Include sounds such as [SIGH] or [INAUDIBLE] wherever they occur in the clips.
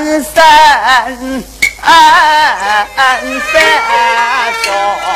三三三三。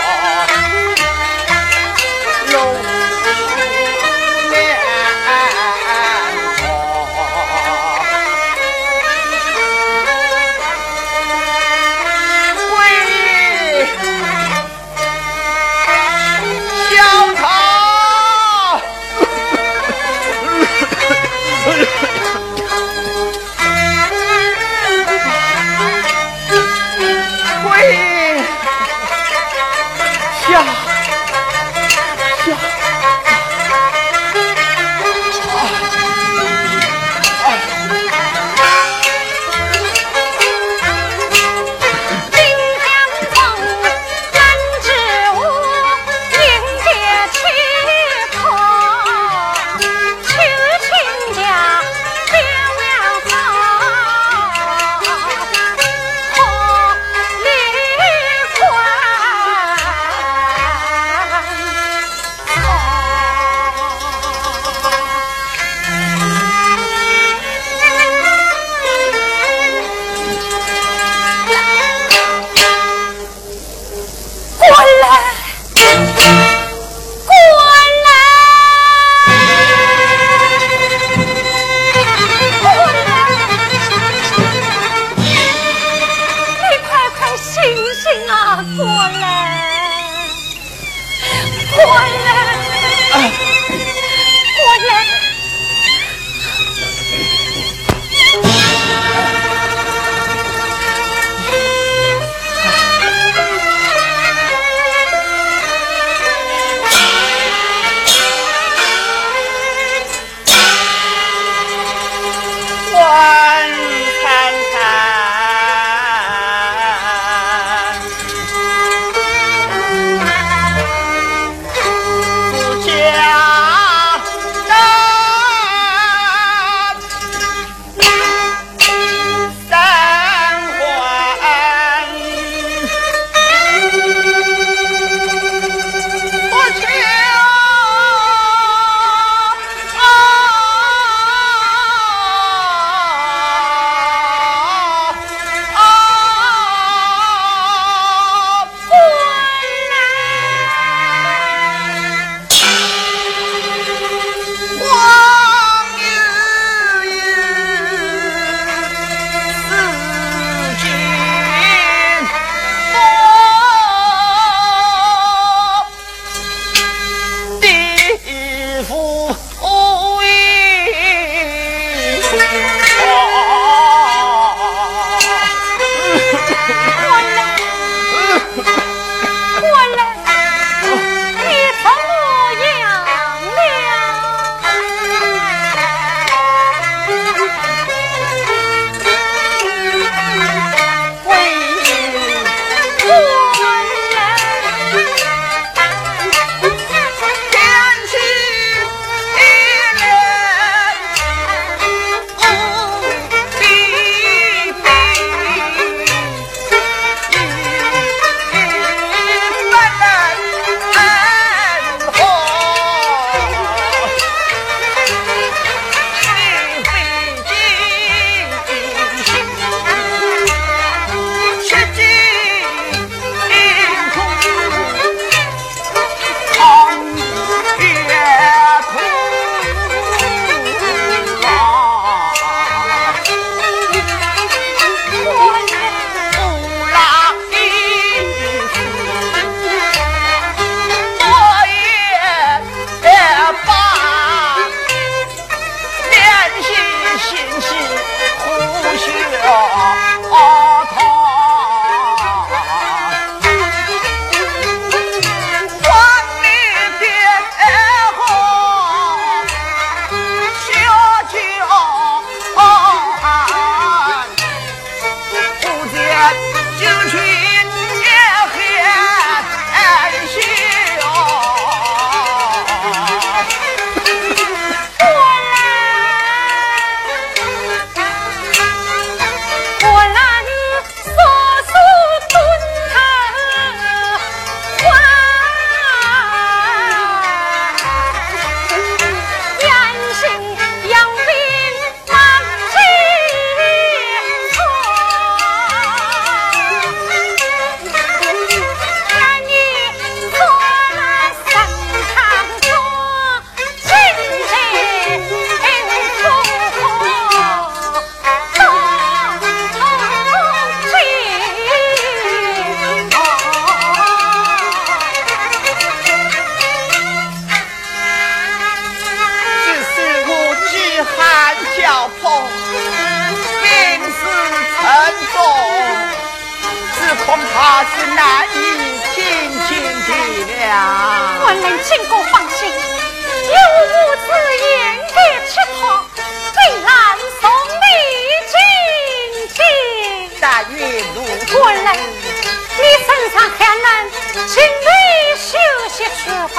呀！我能请过放心，有无此言的吃托，必然送你进京。大运如官人，你身上还能请你休息去吧。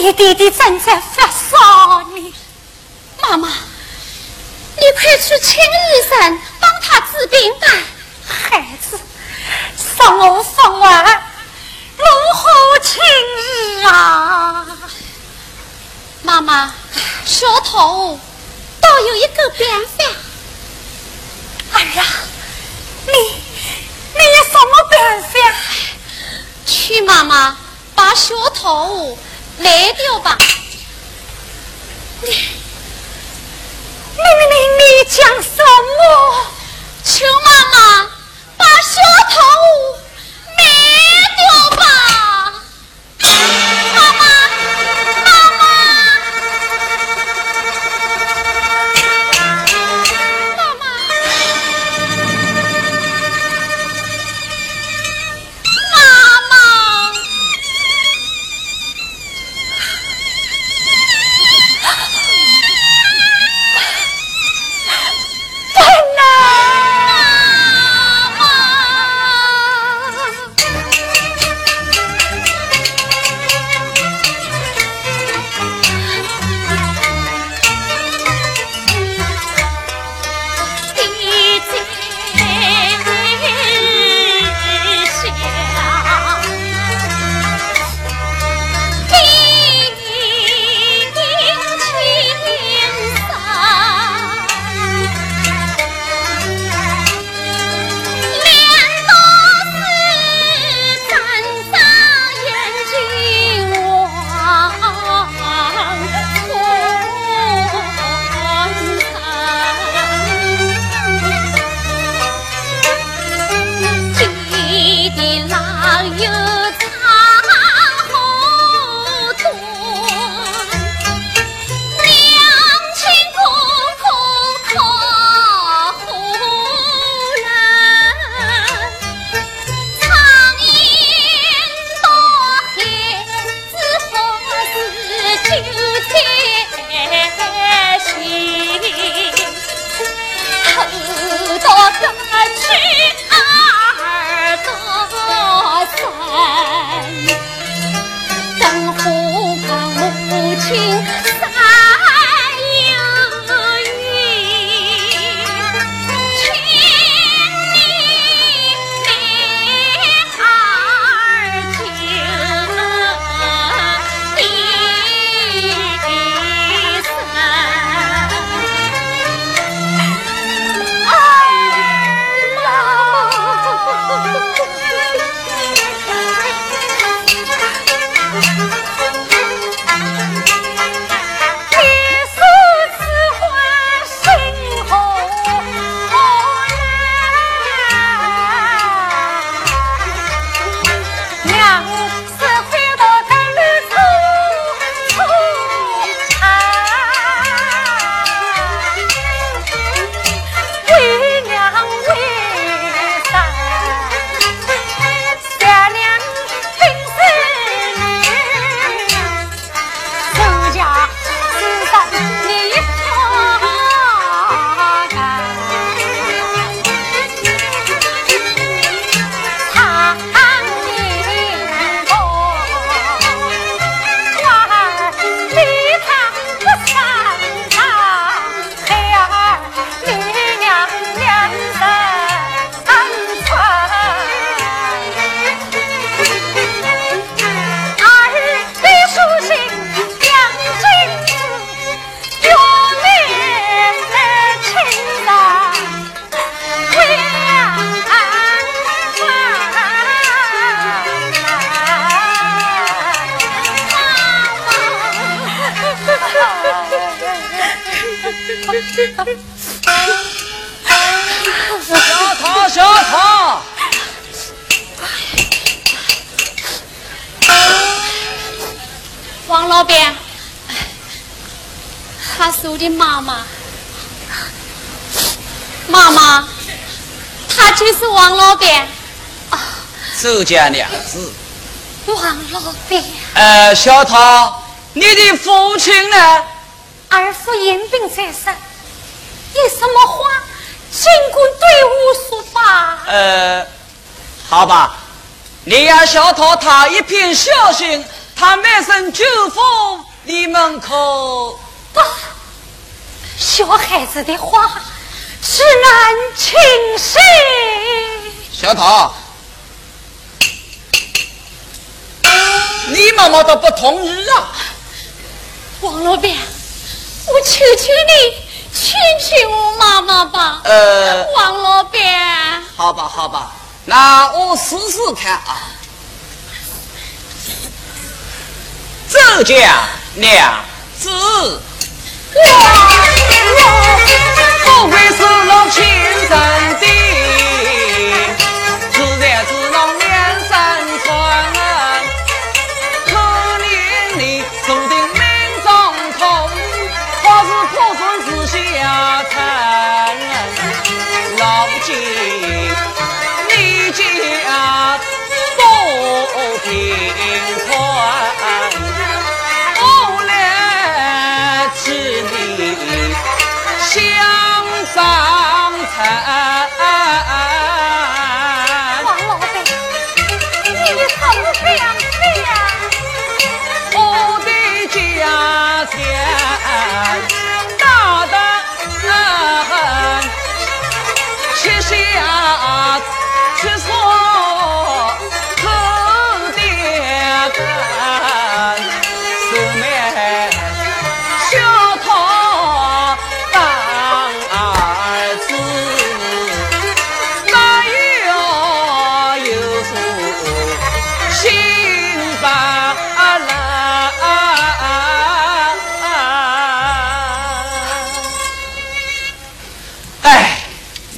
你弟弟正在发烧呢。妈妈，你快去请医生帮他治病吧。孩子，上午放完，如何请医啊？妈妈，小头倒有一个办法。儿啊，你你有什么办法？去妈妈，把小头来掉吧。你你你你讲什么？求妈妈把小头他是我的妈妈，妈妈，他就是王老板。周家娘子，王老板，呃，小桃，你的父亲呢？儿父因病在身，有什么话，尽管对我说吧。呃，好吧，你要小桃他一片孝心，他卖身救父，你们可？爸，小孩子的话是难轻信。小桃。你妈妈都不同意啊！王老板，我求求你，劝劝我妈妈吧。呃，王老板，好吧，好吧，那我试试看啊。周家娘子，[LAUGHS] 我不愧是老亲生的。下。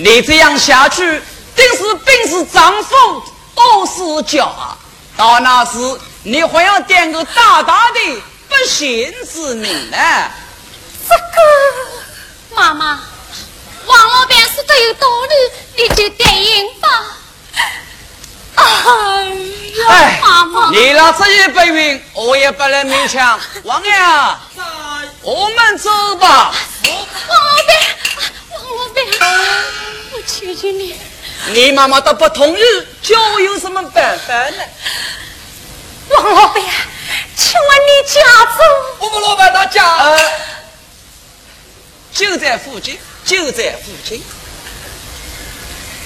你这样下去，定是病死丈夫饿死家。到那时，你还要点个大大的不幸之名呢。这个，妈妈，王老板说的有道理，你就答应吧。哎呀，妈妈，你老这一不允，我也不能勉强。王爷，我们走吧。王老板，王老板。求求你！你妈妈都不同意，叫我有什么办法呢？王老板，请问你家住？我们老板他家，就在附近，就在附近。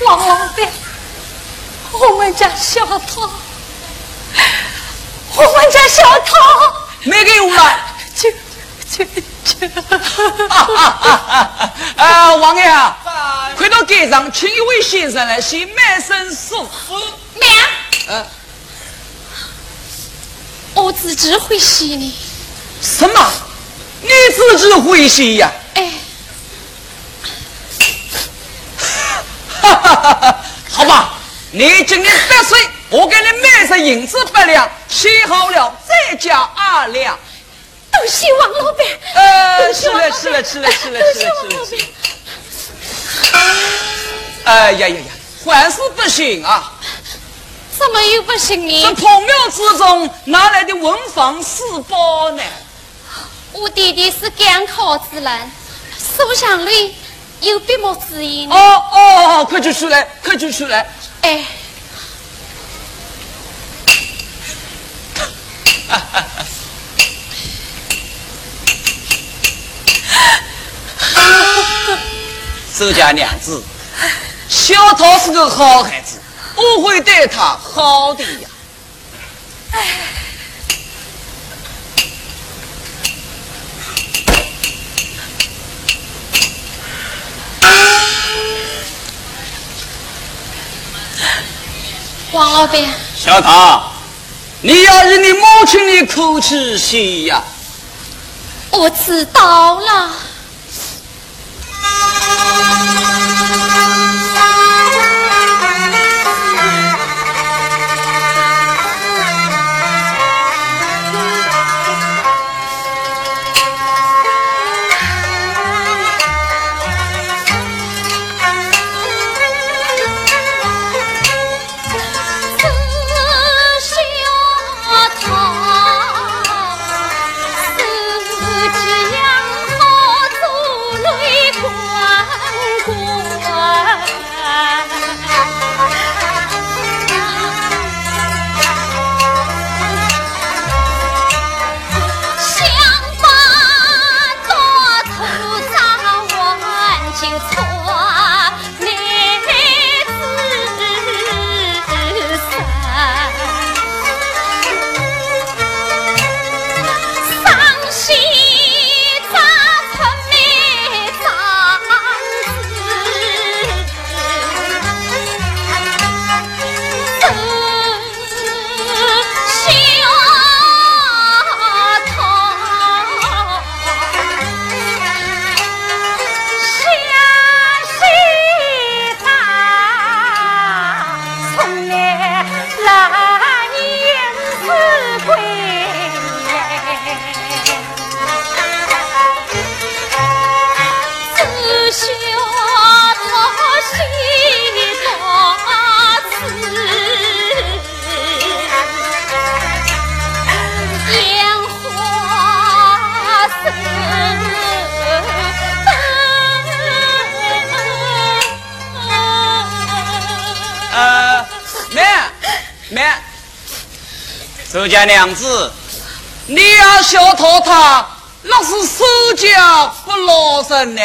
王老板，我们家小涛，我们家小涛没给我来，就就就，啊，王爷啊！快到街上，请一位先生来写卖身赎夫。娘，嗯，我自己会写呢。什么？你自己会写呀？哎，哈哈哈哈！好吧，你今年八岁，我给你卖上银子八两，写好了再加二两。多谢王老板。呃，吃了吃了吃了吃了吃了吃了。哎呀呀呀，还是不行啊！怎么又不行呢？这破庙之中哪来的文房四宝呢？我弟弟是赶考之人，书箱里有笔墨纸砚。哦哦，快去出来，快去出来！哎，[LAUGHS] [LAUGHS] 周家娘子，小桃是个好孩子，我会对他好的呀。王老板，小桃，你要以你母亲的口气写呀。我知道了。Thank you. 家娘子，你要小托他，那是手脚不老实呢。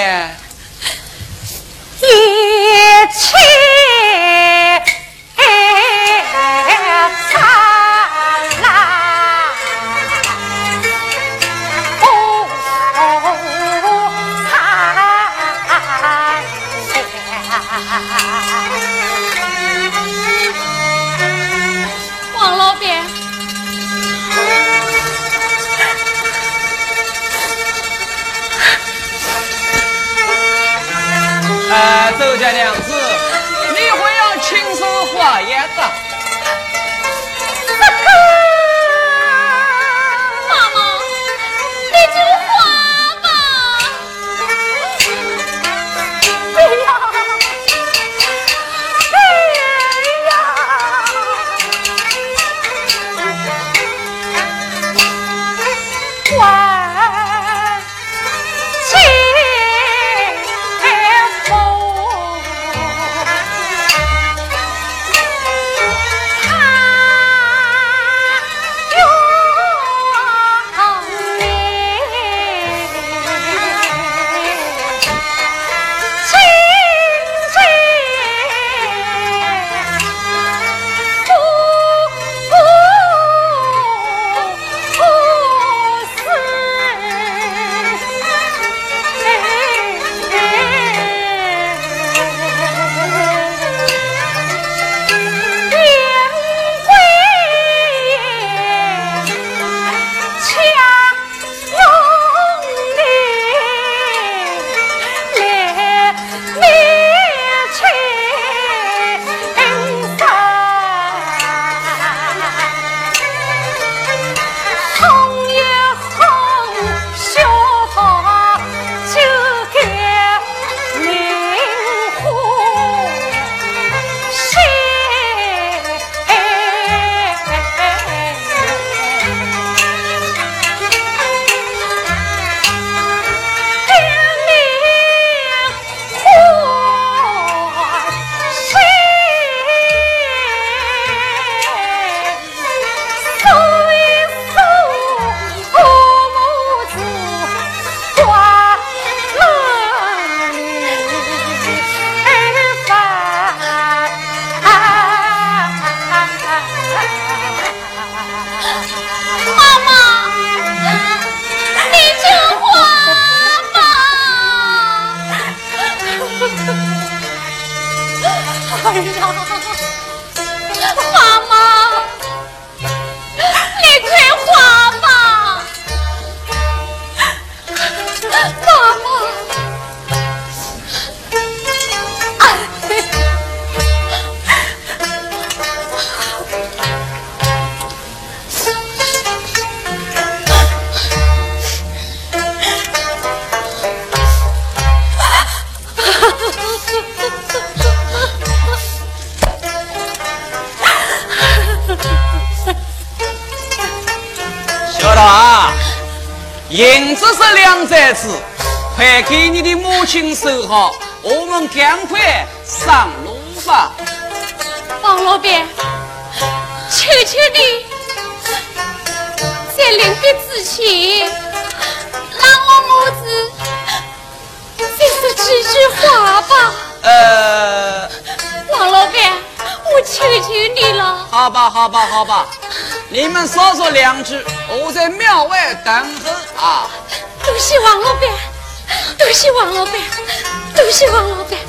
周家快上路吧。王老板，求求你，在临别之前，让我母子再说几句话吧。呃，王老板，我求求你了。好吧，好吧，好吧，你们少说两句，我在庙外等候啊。多谢王老板，多谢王老板，多谢王老板。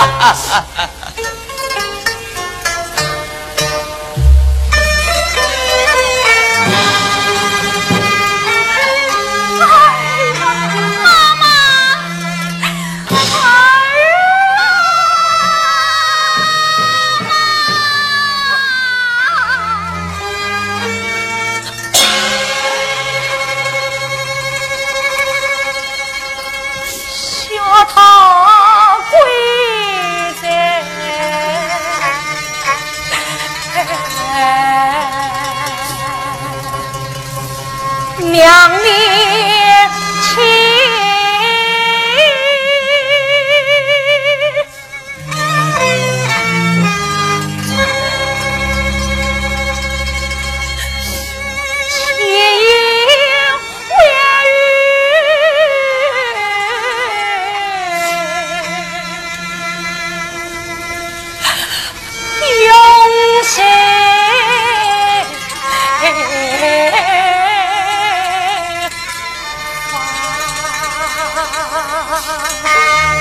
ha ha ha ha 娘你。啊。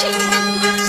小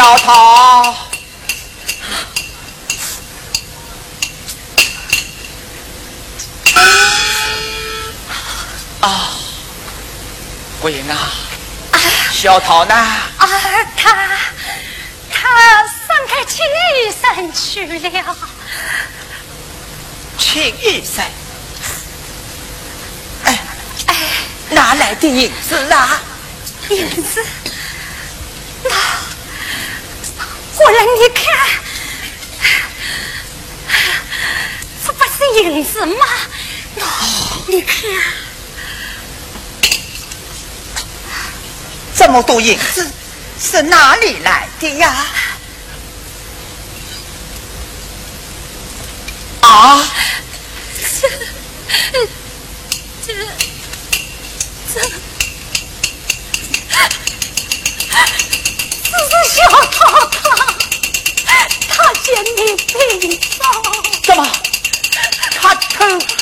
小桃，啊，桂英啊，小桃呢？啊，他他上开青玉山去了。青玉山？哎哎，哪来的影子啊？影子？我让你看，这不是银子吗？你看。这么多银子是哪里来的呀？啊，这这这，这是小桃桃，你病重，怎么？他偷？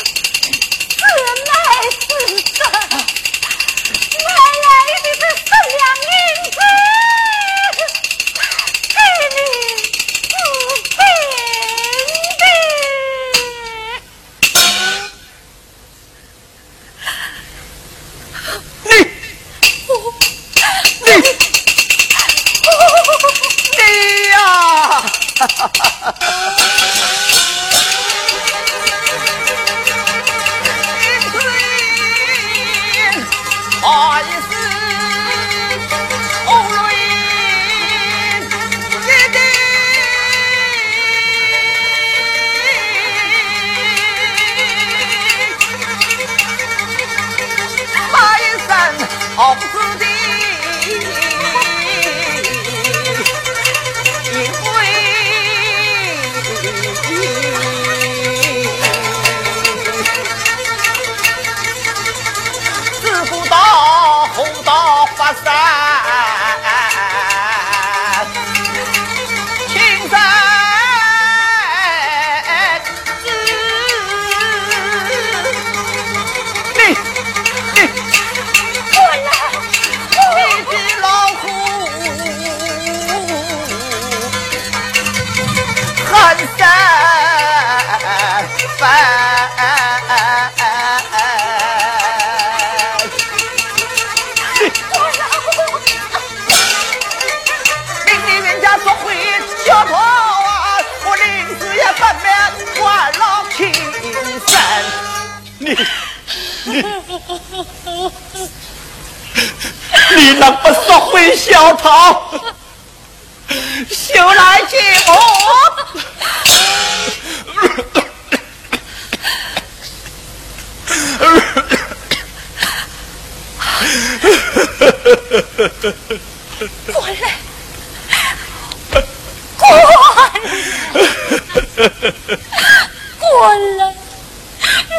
我来，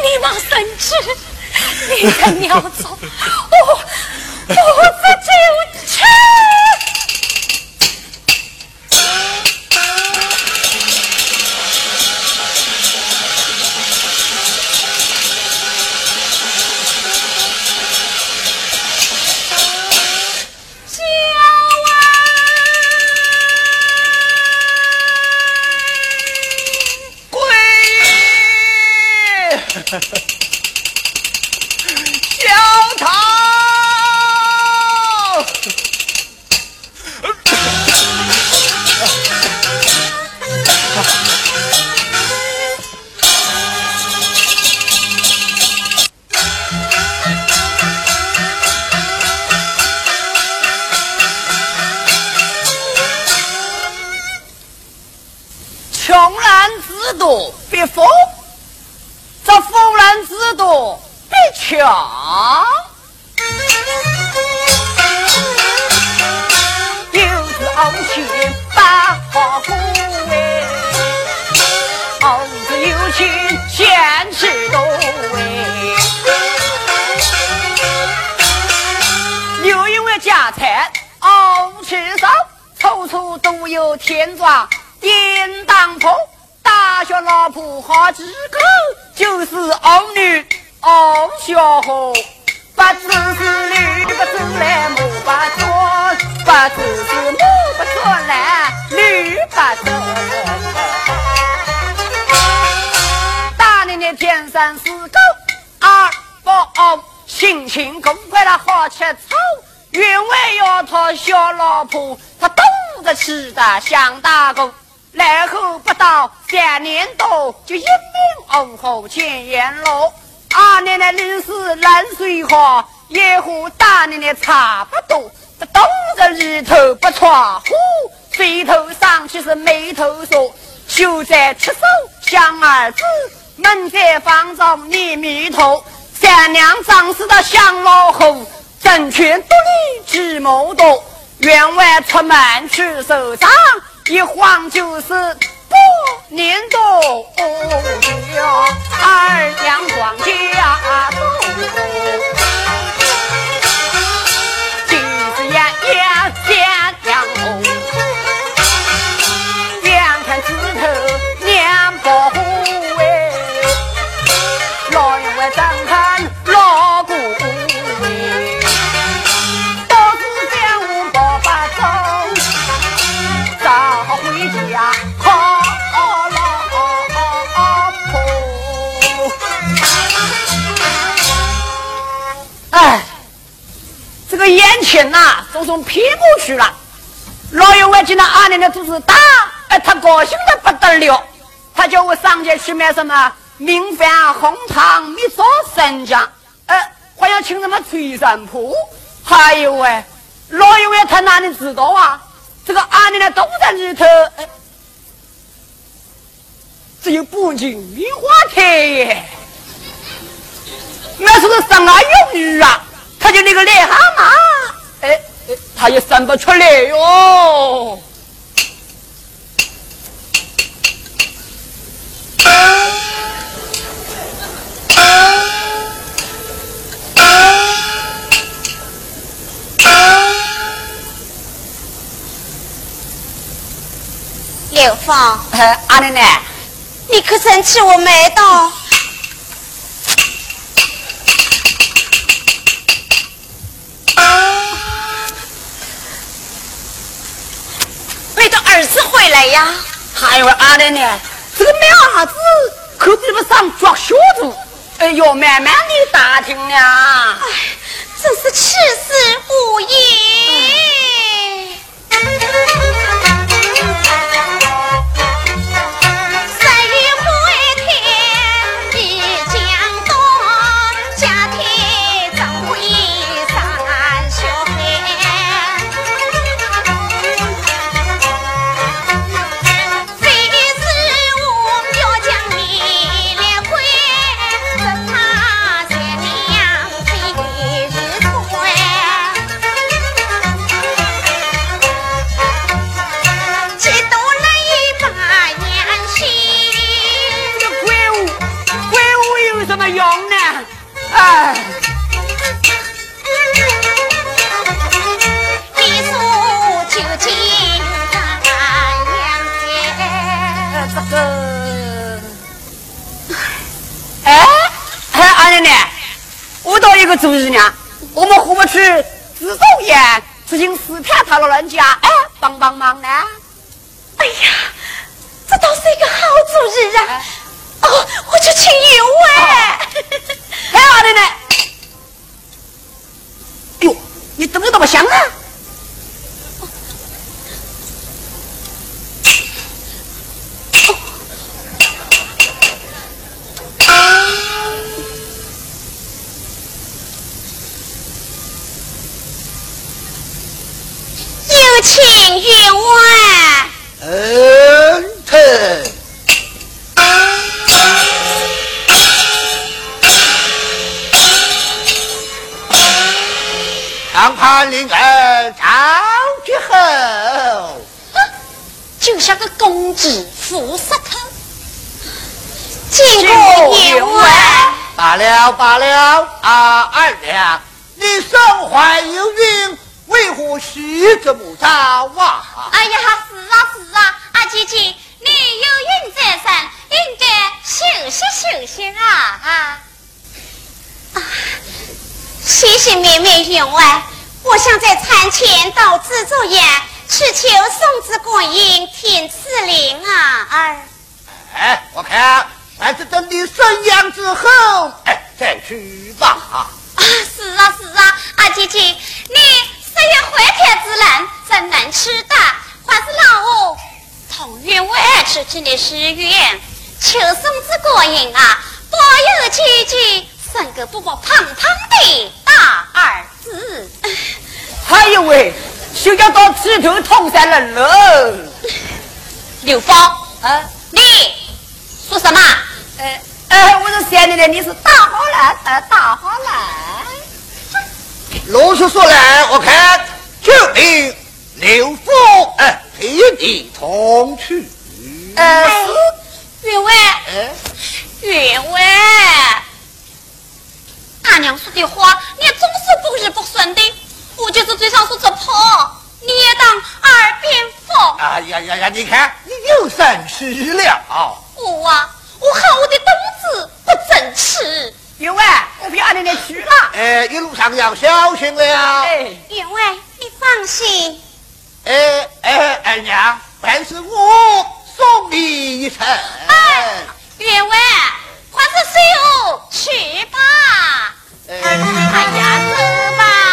你妈三尺，你在鸟走，我。我在三四个二伯，心情古怪了，好吃醋。因为要讨小老婆，他东得西的想打工，来后不到三年多，就一命呜呼见阎罗。二奶奶临死乱说话，也和大奶奶差不多，这东着里头不闯祸，水头上去是眉头锁，就在吃手想儿子。门在房中念弥陀。三娘长死的像老虎，争权夺利计谋多。员外出门去收账。一晃就是八年多，二两庄稼多，天呐，都从屁股去了。老员外见到阿娘的肚子大，哎，他高兴的不得了。他叫我上街去买什么明饭、红糖、蜜枣、生姜，呃，还要请什么崔三婆。还有哎，老员外他哪里知道啊？这个阿娘的都在里头。只有半斤棉花台，那是个生儿育女啊，他就那个癞蛤蟆，哎哎，他也生不出来哟。刘芳，阿奶奶。你可生气我没到？没到儿子回来呀？还有阿莲呢，这个苗子可比不上抓小子，哎，呦慢慢的打听呀。哎，真是气死无言。个主意呢？我们何不去紫竹院出请四太他老人家哎帮帮忙呢？哎呀，这倒是一个好主意啊！哦，我去请员外。[LAUGHS] 哎，二奶奶，哟，你怎么那么香啊？请员外。嗯，疼。长盘灵儿张之后，就像个公鸡孵石头。请过员外。罢了罢了，啊二娘，你身怀有孕。为何须这么早啊？哎呀，是啊是啊，阿姐姐，你有孕在身，应该休息休息啊啊！啊，谢谢妹妹员外，我想在餐前到紫竹院去求送子观音听赐灵啊儿。哎，我看还是等你生养之后，哎，再去吧。啊，是啊是三月回天之人，真难吃的。还是老我同我爱吃己的师愿，求生之过瘾啊！多有几句，生个不过胖胖的大儿子。还有喂，休叫到气头痛下人喽。刘芳，啊，你说什么？哎哎，我是想你了，你是大好人，呃，大好人。罗叔说来，我看就命刘峰哎陪你同去。呃，是员外，哎，员外，大娘说的话，你总是不是不顺的。我就是嘴上说着破，你也当耳边风。哎呀呀呀！你看你又生气了。我啊，我恨我的东子不争气。员外，我陪二奶奶去了。哎，一路上要小心了呀。哎，员外，你放心。哎哎哎娘，还是我送你一程。哎，员外，还是随我去吧。哎，哎呀，走吧。